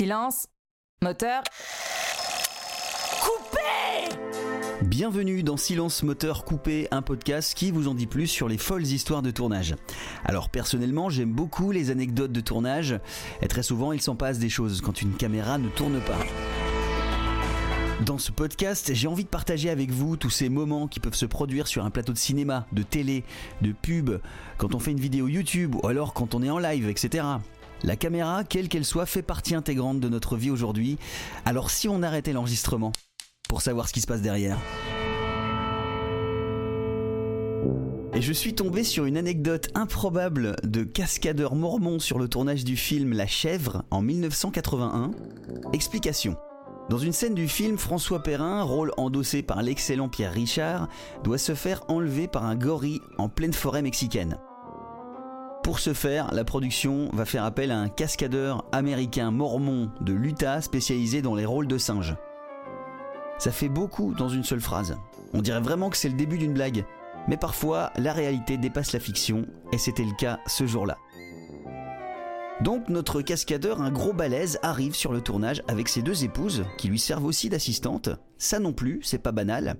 Silence. Moteur. Coupé Bienvenue dans Silence Moteur Coupé, un podcast qui vous en dit plus sur les folles histoires de tournage. Alors personnellement, j'aime beaucoup les anecdotes de tournage, et très souvent il s'en passe des choses quand une caméra ne tourne pas. Dans ce podcast, j'ai envie de partager avec vous tous ces moments qui peuvent se produire sur un plateau de cinéma, de télé, de pub, quand on fait une vidéo YouTube ou alors quand on est en live, etc. La caméra, quelle qu'elle soit, fait partie intégrante de notre vie aujourd'hui. Alors si on arrêtait l'enregistrement pour savoir ce qui se passe derrière Et je suis tombé sur une anecdote improbable de cascadeur mormon sur le tournage du film La Chèvre en 1981. Explication. Dans une scène du film, François Perrin, rôle endossé par l'excellent Pierre Richard, doit se faire enlever par un gorille en pleine forêt mexicaine. Pour ce faire, la production va faire appel à un cascadeur américain mormon de l'Utah spécialisé dans les rôles de singes. Ça fait beaucoup dans une seule phrase. On dirait vraiment que c'est le début d'une blague. Mais parfois, la réalité dépasse la fiction, et c'était le cas ce jour-là. Donc notre cascadeur, un gros balèze, arrive sur le tournage avec ses deux épouses, qui lui servent aussi d'assistantes. Ça non plus, c'est pas banal.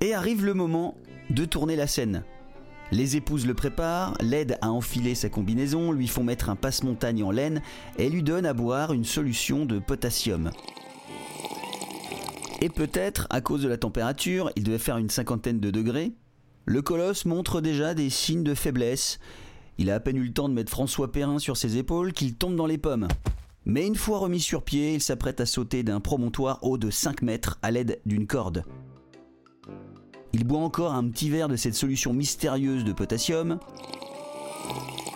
Et arrive le moment de tourner la scène. Les épouses le préparent, l'aident à enfiler sa combinaison, lui font mettre un passe-montagne en laine et lui donnent à boire une solution de potassium. Et peut-être, à cause de la température, il devait faire une cinquantaine de degrés, le colosse montre déjà des signes de faiblesse. Il a à peine eu le temps de mettre François Perrin sur ses épaules qu'il tombe dans les pommes. Mais une fois remis sur pied, il s'apprête à sauter d'un promontoire haut de 5 mètres à l'aide d'une corde. Il boit encore un petit verre de cette solution mystérieuse de potassium.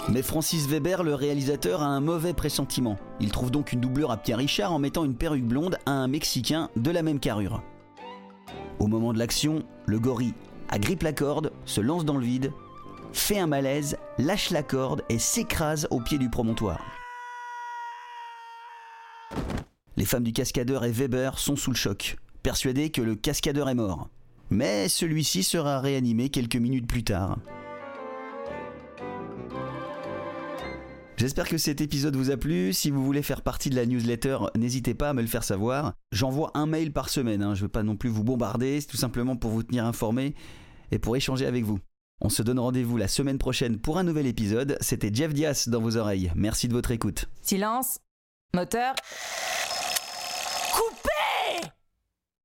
Mais Francis Weber, le réalisateur, a un mauvais pressentiment. Il trouve donc une doublure à Pierre Richard en mettant une perruque blonde à un Mexicain de la même carrure. Au moment de l'action, le gorille agrippe la corde, se lance dans le vide, fait un malaise, lâche la corde et s'écrase au pied du promontoire. Les femmes du cascadeur et Weber sont sous le choc, persuadées que le cascadeur est mort mais celui-ci sera réanimé quelques minutes plus tard. J'espère que cet épisode vous a plu. Si vous voulez faire partie de la newsletter, n'hésitez pas à me le faire savoir. J'envoie un mail par semaine, hein. je ne veux pas non plus vous bombarder, c'est tout simplement pour vous tenir informé et pour échanger avec vous. On se donne rendez-vous la semaine prochaine pour un nouvel épisode. C'était Jeff Dias dans vos oreilles. Merci de votre écoute. Silence. Moteur. Coupé